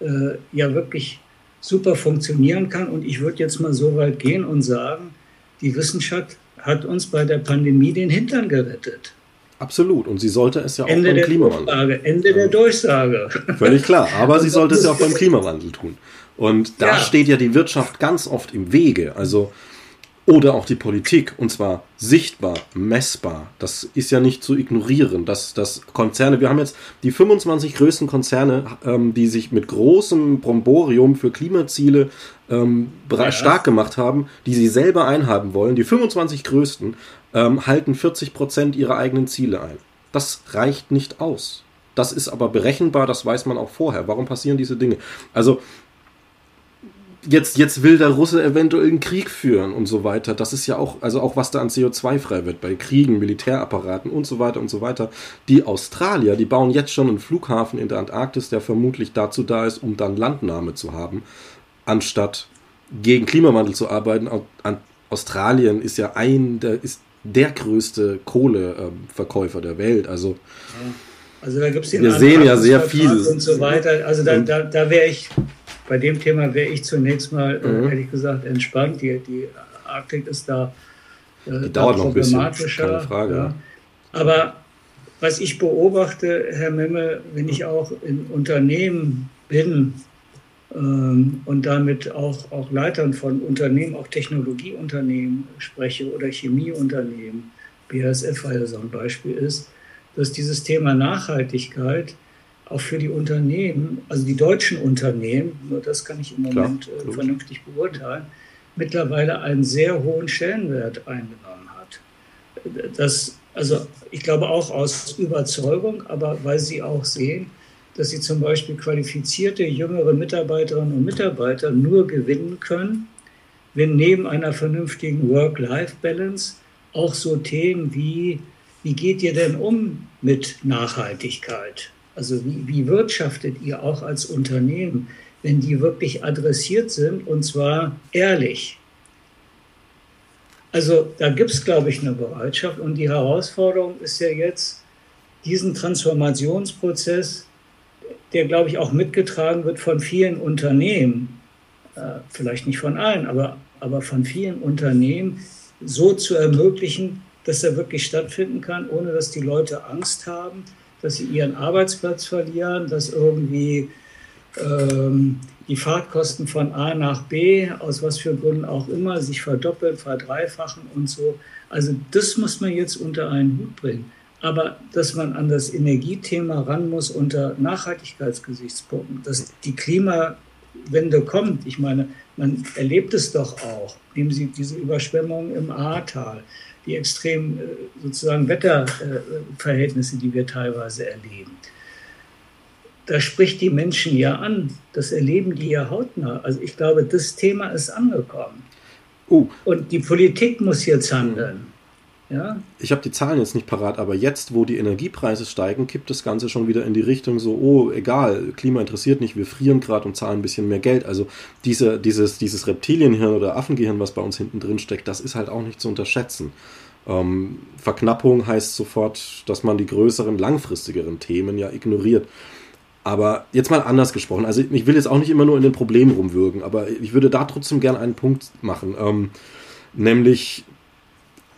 äh, ja wirklich super funktionieren kann. Und ich würde jetzt mal so weit gehen und sagen, die Wissenschaft hat uns bei der Pandemie den Hintern gerettet. Absolut. Und sie sollte es ja auch Ende beim Klimawandel. Ende der Durchsage. Völlig klar. Aber sie sollte es ja auch beim Klimawandel tun. Und da ja. steht ja die Wirtschaft ganz oft im Wege. Also oder auch die Politik, und zwar sichtbar, messbar. Das ist ja nicht zu ignorieren, dass, dass Konzerne, wir haben jetzt die 25 größten Konzerne, ähm, die sich mit großem Bromborium für Klimaziele ähm, ja. stark gemacht haben, die sie selber einhaben wollen. Die 25 größten ähm, halten 40 Prozent ihrer eigenen Ziele ein. Das reicht nicht aus. Das ist aber berechenbar, das weiß man auch vorher. Warum passieren diese Dinge? Also jetzt, jetzt will der Russe eventuell einen Krieg führen und so weiter. Das ist ja auch, also auch was da an CO2 frei wird bei Kriegen, Militärapparaten und so weiter und so weiter. Die Australier, die bauen jetzt schon einen Flughafen in der Antarktis, der vermutlich dazu da ist, um dann Landnahme zu haben, anstatt gegen Klimawandel zu arbeiten. Australien ist ja ein, der ist der größte Kohleverkäufer der Welt. Also, also da gibt's den wir sehen ja sehr viel und so weiter. Also da, da, da wäre ich bei dem Thema wäre ich zunächst mal, äh, mhm. ehrlich gesagt, entspannt. Die, die Arktik ist da, äh, die dauert noch ein bisschen, keine Frage. Ja. Aber was ich beobachte, Herr Memme, wenn ich auch in Unternehmen bin ähm, und damit auch, auch Leitern von Unternehmen, auch Technologieunternehmen spreche oder Chemieunternehmen, BASF, weil das so ein Beispiel ist, dass dieses Thema Nachhaltigkeit auch für die Unternehmen, also die deutschen Unternehmen, nur das kann ich im Moment Klar, äh, vernünftig beurteilen, mittlerweile einen sehr hohen Stellenwert eingenommen hat. Das, also ich glaube auch aus Überzeugung, aber weil sie auch sehen, dass sie zum Beispiel qualifizierte jüngere Mitarbeiterinnen und Mitarbeiter nur gewinnen können, wenn neben einer vernünftigen Work-Life-Balance auch so Themen wie, wie geht ihr denn um mit Nachhaltigkeit? Also wie, wie wirtschaftet ihr auch als Unternehmen, wenn die wirklich adressiert sind und zwar ehrlich? Also da gibt es, glaube ich, eine Bereitschaft und die Herausforderung ist ja jetzt, diesen Transformationsprozess, der, glaube ich, auch mitgetragen wird von vielen Unternehmen, äh, vielleicht nicht von allen, aber, aber von vielen Unternehmen, so zu ermöglichen, dass er wirklich stattfinden kann, ohne dass die Leute Angst haben, dass sie ihren Arbeitsplatz verlieren, dass irgendwie ähm, die Fahrtkosten von A nach B, aus was für Gründen auch immer, sich verdoppeln, verdreifachen und so. Also das muss man jetzt unter einen Hut bringen. Aber dass man an das Energiethema ran muss unter Nachhaltigkeitsgesichtspunkten, dass die Klimawende kommt. Ich meine, man erlebt es doch auch. Nehmen Sie diese Überschwemmungen im Ahrtal die extremen äh, sozusagen Wetterverhältnisse, die wir teilweise erleben. Da spricht die Menschen ja an. Das erleben die ja hautnah. Also ich glaube, das Thema ist angekommen. Uh. Und die Politik muss jetzt handeln. Ja? Ich habe die Zahlen jetzt nicht parat, aber jetzt, wo die Energiepreise steigen, kippt das Ganze schon wieder in die Richtung so, oh, egal, Klima interessiert nicht, wir frieren gerade und zahlen ein bisschen mehr Geld. Also diese, dieses, dieses Reptilienhirn oder Affengehirn, was bei uns hinten drin steckt, das ist halt auch nicht zu unterschätzen. Ähm, Verknappung heißt sofort, dass man die größeren, langfristigeren Themen ja ignoriert. Aber jetzt mal anders gesprochen. Also ich will jetzt auch nicht immer nur in den Problemen rumwürgen, aber ich würde da trotzdem gerne einen Punkt machen. Ähm, nämlich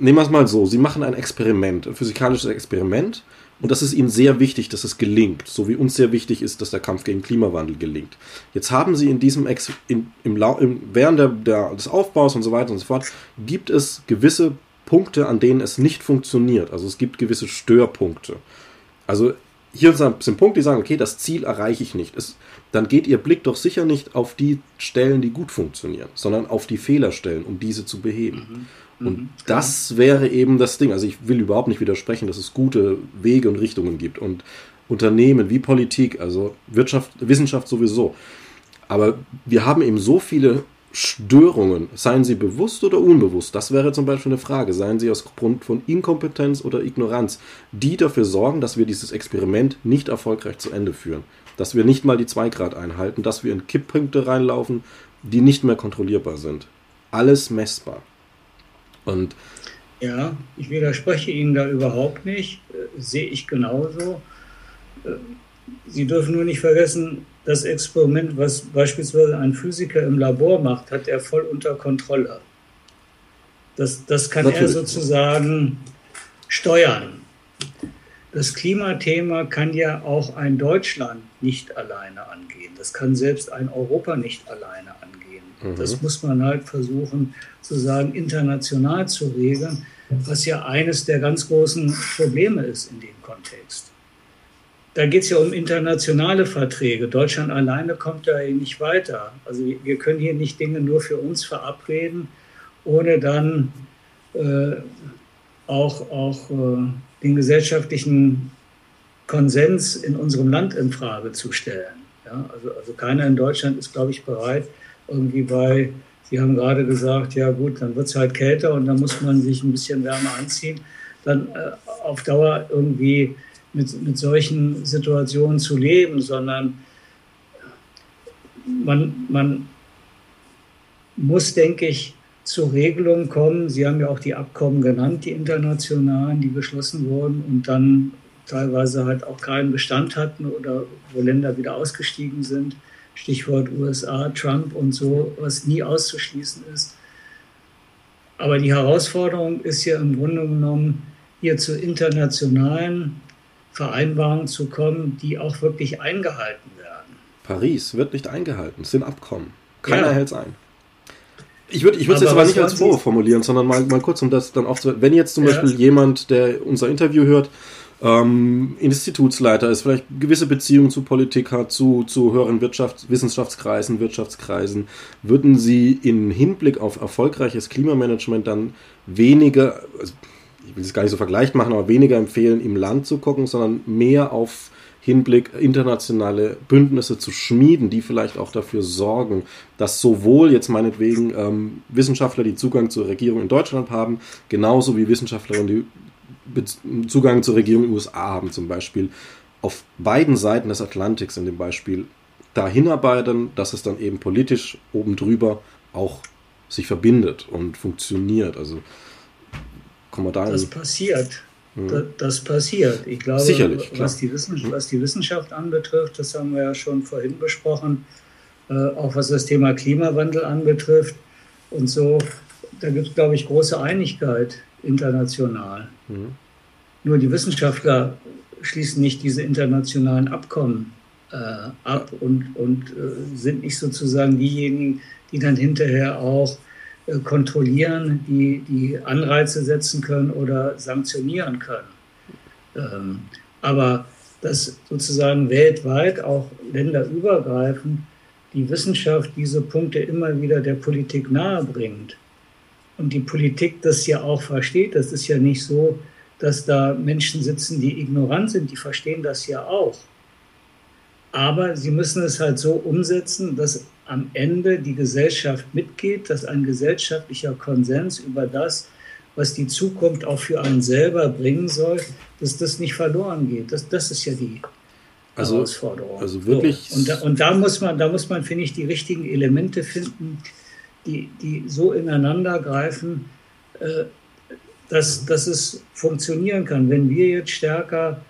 nehmen wir es mal so, Sie machen ein Experiment, ein physikalisches Experiment und das ist Ihnen sehr wichtig, dass es gelingt, so wie uns sehr wichtig ist, dass der Kampf gegen Klimawandel gelingt. Jetzt haben Sie in diesem Ex in, im, im, während der, der, des Aufbaus und so weiter und so fort, gibt es gewisse Punkte, an denen es nicht funktioniert. Also es gibt gewisse Störpunkte. Also hier sind Punkte, die sagen, okay, das Ziel erreiche ich nicht. Es, dann geht Ihr Blick doch sicher nicht auf die Stellen, die gut funktionieren, sondern auf die Fehlerstellen, um diese zu beheben. Mhm. Und mhm, das wäre eben das Ding. Also ich will überhaupt nicht widersprechen, dass es gute Wege und Richtungen gibt und Unternehmen wie Politik, also Wirtschaft, Wissenschaft sowieso. Aber wir haben eben so viele Störungen, seien sie bewusst oder unbewusst, das wäre zum Beispiel eine Frage, seien sie aus Grund von Inkompetenz oder Ignoranz, die dafür sorgen, dass wir dieses Experiment nicht erfolgreich zu Ende führen. Dass wir nicht mal die 2 Grad einhalten, dass wir in Kipppunkte reinlaufen, die nicht mehr kontrollierbar sind. Alles messbar. Und ja, ich widerspreche Ihnen da überhaupt nicht, äh, sehe ich genauso. Äh, Sie dürfen nur nicht vergessen, das Experiment, was beispielsweise ein Physiker im Labor macht, hat er voll unter Kontrolle. Das, das kann Natürlich. er sozusagen steuern. Das Klimathema kann ja auch ein Deutschland nicht alleine angehen. Das kann selbst ein Europa nicht alleine angehen. Das muss man halt versuchen, sozusagen international zu regeln, was ja eines der ganz großen Probleme ist in dem Kontext. Da geht es ja um internationale Verträge. Deutschland alleine kommt da nicht weiter. Also wir können hier nicht Dinge nur für uns verabreden, ohne dann äh, auch, auch äh, den gesellschaftlichen Konsens in unserem Land in Frage zu stellen. Ja, also, also keiner in Deutschland ist, glaube ich, bereit, irgendwie bei Sie haben gerade gesagt, ja gut, dann wird es halt kälter und dann muss man sich ein bisschen wärmer anziehen. Dann äh, auf Dauer irgendwie mit, mit solchen Situationen zu leben, sondern man, man muss, denke ich, zu Regelungen kommen. Sie haben ja auch die Abkommen genannt, die internationalen, die geschlossen wurden und dann teilweise halt auch keinen Bestand hatten oder wo Länder wieder ausgestiegen sind. Stichwort USA, Trump und so, was nie auszuschließen ist. Aber die Herausforderung ist ja im Grunde genommen, hier zu internationalen Vereinbarungen zu kommen, die auch wirklich eingehalten werden. Paris wird nicht eingehalten, es sind Abkommen. Keiner ja. hält es ein. Ich würde ich es jetzt aber nicht als Vorwurf formulieren, sondern mal, mal kurz, um das dann aufzuhören. Wenn jetzt zum ja. Beispiel jemand, der unser Interview hört, ähm, Institutsleiter ist, vielleicht gewisse Beziehungen zu Politik hat, zu, zu höheren Wirtschafts-, Wissenschaftskreisen, Wirtschaftskreisen, würden Sie im Hinblick auf erfolgreiches Klimamanagement dann weniger, also ich will es gar nicht so vergleicht machen, aber weniger empfehlen, im Land zu gucken, sondern mehr auf Hinblick internationale Bündnisse zu schmieden, die vielleicht auch dafür sorgen, dass sowohl jetzt meinetwegen ähm, Wissenschaftler, die Zugang zur Regierung in Deutschland haben, genauso wie Wissenschaftlerinnen, die Zugang zur Regierung USA haben zum Beispiel, auf beiden Seiten des Atlantiks in dem Beispiel dahin arbeiten, dass es dann eben politisch oben drüber auch sich verbindet und funktioniert. Also kommen wir da Das passiert. Hm. Das, das, passiert. Ich glaube, Sicherlich, was, die Wissenschaft, hm. was die Wissenschaft anbetrifft, das haben wir ja schon vorhin besprochen, äh, auch was das Thema Klimawandel anbetrifft und so, da gibt es, glaube ich, große Einigkeit international. Mhm. Nur die Wissenschaftler schließen nicht diese internationalen Abkommen äh, ab und, und äh, sind nicht sozusagen diejenigen, die dann hinterher auch äh, kontrollieren, die, die Anreize setzen können oder sanktionieren können. Ähm, aber dass sozusagen weltweit, auch länderübergreifend, die Wissenschaft diese Punkte immer wieder der Politik nahebringt und die Politik das ja auch versteht. Das ist ja nicht so, dass da Menschen sitzen, die ignorant sind, die verstehen das ja auch. Aber sie müssen es halt so umsetzen, dass am Ende die Gesellschaft mitgeht, dass ein gesellschaftlicher Konsens über das, was die Zukunft auch für einen selber bringen soll, dass das nicht verloren geht. Das, das ist ja die also, Herausforderung. Also wirklich. So. Und, da, und da muss man, da muss man, finde ich, die richtigen Elemente finden, die, die so ineinander greifen, äh, dass, dass es funktionieren kann. Wenn wir jetzt stärker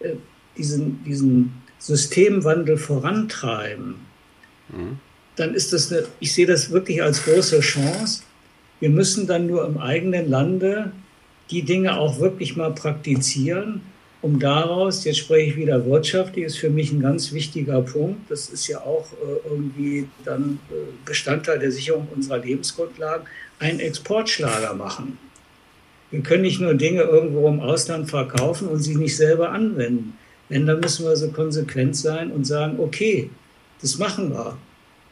äh, diesen, diesen Systemwandel vorantreiben, mhm. dann ist das eine, ich sehe das wirklich als große Chance. Wir müssen dann nur im eigenen Lande die Dinge auch wirklich mal praktizieren, um daraus, jetzt spreche ich wieder wirtschaftlich, ist für mich ein ganz wichtiger Punkt. Das ist ja auch äh, irgendwie dann äh, Bestandteil der Sicherung unserer Lebensgrundlagen, einen Exportschlager machen. Wir können nicht nur Dinge irgendwo im Ausland verkaufen und sie nicht selber anwenden. Wenn, dann müssen wir so konsequent sein und sagen, okay, das machen wir.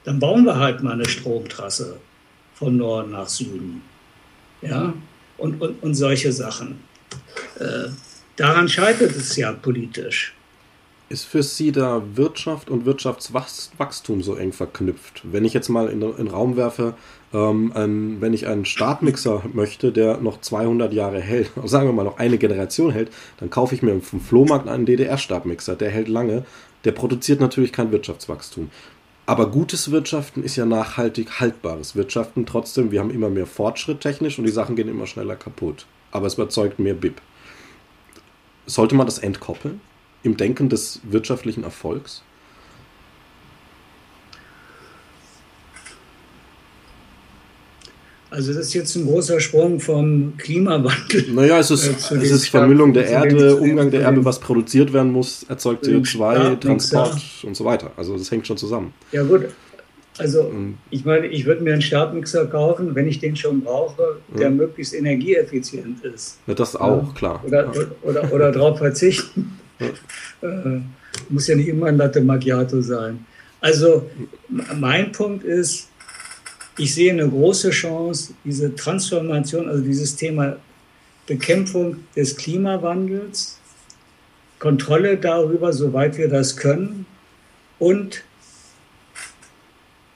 Dann bauen wir halt mal eine Stromtrasse von Norden nach Süden. Ja, und, und, und solche Sachen. Äh, daran scheitert es ja politisch. Ist für Sie da Wirtschaft und Wirtschaftswachstum so eng verknüpft? Wenn ich jetzt mal in den Raum werfe, ähm, ein, wenn ich einen Startmixer möchte, der noch 200 Jahre hält, sagen wir mal noch eine Generation hält, dann kaufe ich mir vom Flohmarkt einen DDR-Startmixer, der hält lange, der produziert natürlich kein Wirtschaftswachstum. Aber gutes Wirtschaften ist ja nachhaltig haltbares Wirtschaften. Trotzdem, wir haben immer mehr Fortschritt technisch und die Sachen gehen immer schneller kaputt. Aber es überzeugt mehr BIP. Sollte man das entkoppeln im Denken des wirtschaftlichen Erfolgs? Also das ist jetzt ein großer Sprung vom Klimawandel. Naja, es ist, äh, es ist Vermüllung der Erde, Umgang der Erde, was produziert werden muss, erzeugt CO2, Transport und so weiter. Also das hängt schon zusammen. Ja gut, also ich meine, ich würde mir einen Startmixer kaufen, wenn ich den schon brauche, der ja. möglichst energieeffizient ist. Ja, das auch, ja. klar. Oder, ja. oder, oder, oder darauf verzichten. Äh, muss ja nicht immer ein Latte Macchiato sein. Also mein Punkt ist, ich sehe eine große Chance, diese Transformation, also dieses Thema Bekämpfung des Klimawandels, Kontrolle darüber, soweit wir das können, und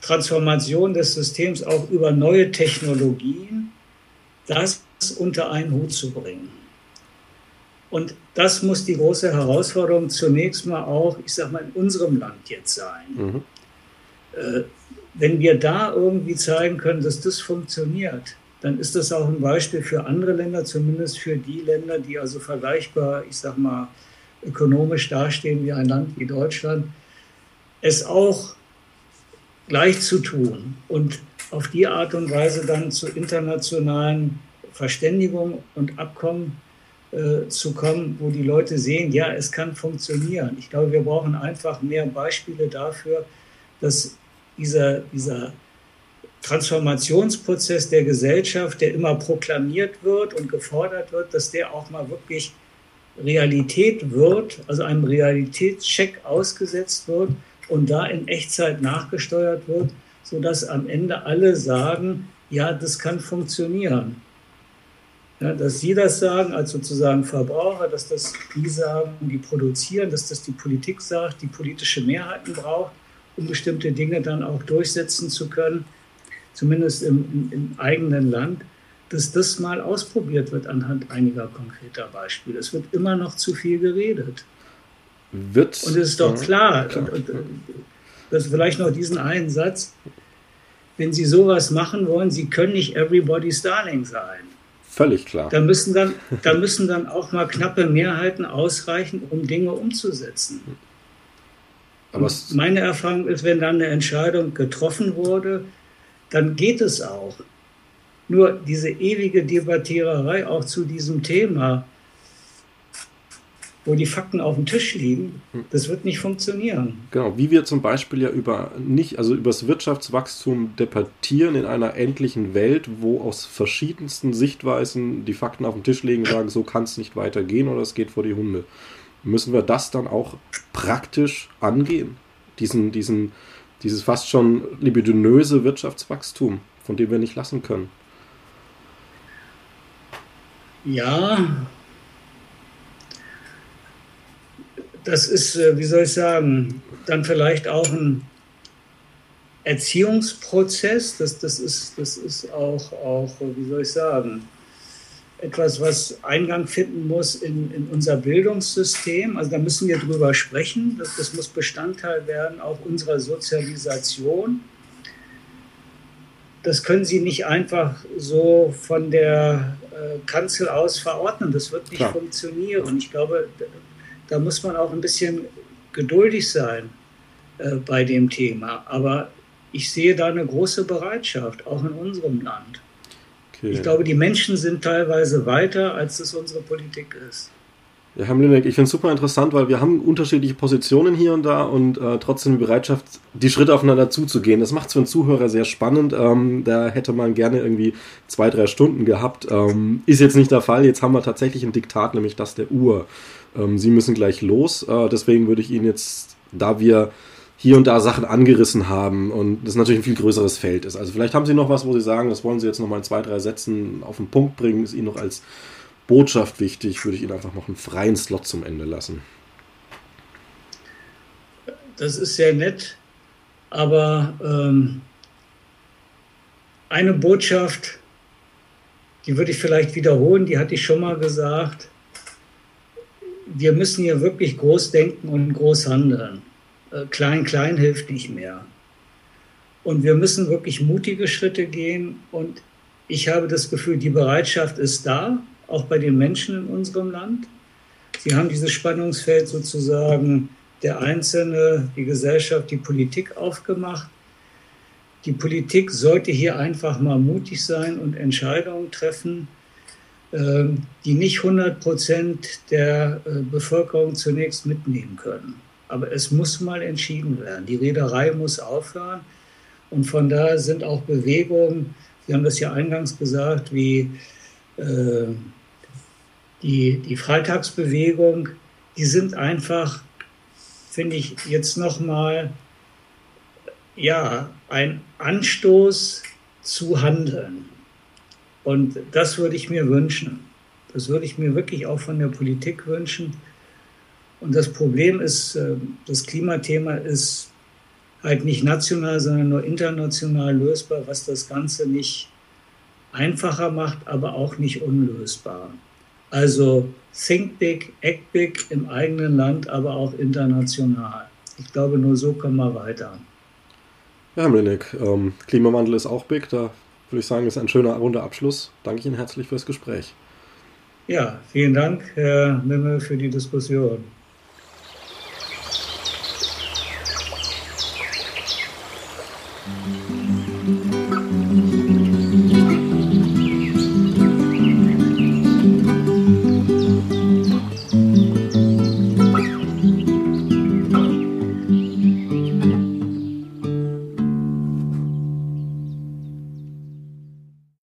Transformation des Systems auch über neue Technologien, das unter einen Hut zu bringen. Und das muss die große Herausforderung zunächst mal auch, ich sage mal, in unserem Land jetzt sein. Mhm. Äh, wenn wir da irgendwie zeigen können, dass das funktioniert, dann ist das auch ein Beispiel für andere Länder, zumindest für die Länder, die also vergleichbar, ich sag mal, ökonomisch dastehen wie ein Land wie Deutschland, es auch gleich zu tun und auf die Art und Weise dann zu internationalen Verständigungen und Abkommen äh, zu kommen, wo die Leute sehen, ja, es kann funktionieren. Ich glaube, wir brauchen einfach mehr Beispiele dafür, dass dieser, dieser Transformationsprozess der Gesellschaft, der immer proklamiert wird und gefordert wird, dass der auch mal wirklich Realität wird, also einem Realitätscheck ausgesetzt wird und da in Echtzeit nachgesteuert wird, sodass am Ende alle sagen, ja, das kann funktionieren. Ja, dass Sie das sagen als sozusagen Verbraucher, dass das die sagen, die produzieren, dass das die Politik sagt, die politische Mehrheiten braucht um bestimmte Dinge dann auch durchsetzen zu können, zumindest im, im, im eigenen Land, dass das mal ausprobiert wird anhand einiger konkreter Beispiele. Es wird immer noch zu viel geredet. Wird, und es ist doch klar, klar. Und, und, das vielleicht noch diesen einen Satz, wenn Sie sowas machen wollen, Sie können nicht everybody's darling sein. Völlig klar. Da müssen dann, da müssen dann auch mal knappe Mehrheiten ausreichen, um Dinge umzusetzen. Aber meine Erfahrung ist, wenn dann eine Entscheidung getroffen wurde, dann geht es auch. Nur diese ewige Debattiererei auch zu diesem Thema, wo die Fakten auf dem Tisch liegen, hm. das wird nicht funktionieren. Genau, wie wir zum Beispiel ja über nicht, also über das Wirtschaftswachstum debattieren in einer endlichen Welt, wo aus verschiedensten Sichtweisen die Fakten auf den Tisch legen, sagen, so kann es nicht weitergehen oder es geht vor die Hunde müssen wir das dann auch praktisch angehen. Diesen, diesen, dieses fast schon libidinöse Wirtschaftswachstum, von dem wir nicht lassen können. Ja, das ist, äh, wie soll ich sagen, dann vielleicht auch ein Erziehungsprozess. Das, das, ist, das ist auch, auch, wie soll ich sagen, etwas, was Eingang finden muss in, in unser Bildungssystem. Also da müssen wir drüber sprechen. Das, das muss Bestandteil werden auch unserer Sozialisation. Das können Sie nicht einfach so von der äh, Kanzel aus verordnen. Das wird nicht Klar. funktionieren. Und ich glaube, da muss man auch ein bisschen geduldig sein äh, bei dem Thema. Aber ich sehe da eine große Bereitschaft, auch in unserem Land. Okay. Ich glaube, die Menschen sind teilweise weiter, als es unsere Politik ist. Ja, Herr Mlinek, ich finde es super interessant, weil wir haben unterschiedliche Positionen hier und da und äh, trotzdem die Bereitschaft, die Schritte aufeinander zuzugehen. Das macht es für einen Zuhörer sehr spannend. Ähm, da hätte man gerne irgendwie zwei, drei Stunden gehabt. Ähm, ist jetzt nicht der Fall. Jetzt haben wir tatsächlich ein Diktat, nämlich das der Uhr. Ähm, Sie müssen gleich los. Äh, deswegen würde ich Ihnen jetzt, da wir hier und da Sachen angerissen haben und das natürlich ein viel größeres Feld ist. Also vielleicht haben Sie noch was, wo Sie sagen, das wollen Sie jetzt noch mal in zwei, drei Sätzen auf den Punkt bringen, ist Ihnen noch als Botschaft wichtig, würde ich Ihnen einfach noch einen freien Slot zum Ende lassen. Das ist sehr nett, aber ähm, eine Botschaft, die würde ich vielleicht wiederholen, die hatte ich schon mal gesagt. Wir müssen hier wirklich groß denken und groß handeln. Äh, klein, klein hilft nicht mehr. Und wir müssen wirklich mutige Schritte gehen. Und ich habe das Gefühl, die Bereitschaft ist da auch bei den Menschen in unserem Land. Sie haben dieses Spannungsfeld sozusagen der Einzelne, die Gesellschaft, die Politik aufgemacht. Die Politik sollte hier einfach mal mutig sein und Entscheidungen treffen, die nicht 100 Prozent der äh, Bevölkerung zunächst mitnehmen können. Aber es muss mal entschieden werden. Die Reederei muss aufhören. Und von daher sind auch Bewegungen, Sie haben das ja eingangs gesagt, wie äh, die, die Freitagsbewegung, die sind einfach, finde ich, jetzt nochmal ja, ein Anstoß zu handeln. Und das würde ich mir wünschen. Das würde ich mir wirklich auch von der Politik wünschen. Und das Problem ist, äh, das Klimathema ist halt nicht national, sondern nur international lösbar, was das Ganze nicht einfacher macht, aber auch nicht unlösbar. Also think big, act big im eigenen Land, aber auch international. Ich glaube, nur so kommen wir weiter. Ja, Mlinik, ähm, Klimawandel ist auch big. Da würde ich sagen, ist ein schöner runder Abschluss. Danke Ihnen herzlich fürs Gespräch. Ja, vielen Dank, Herr Mimmel, für die Diskussion.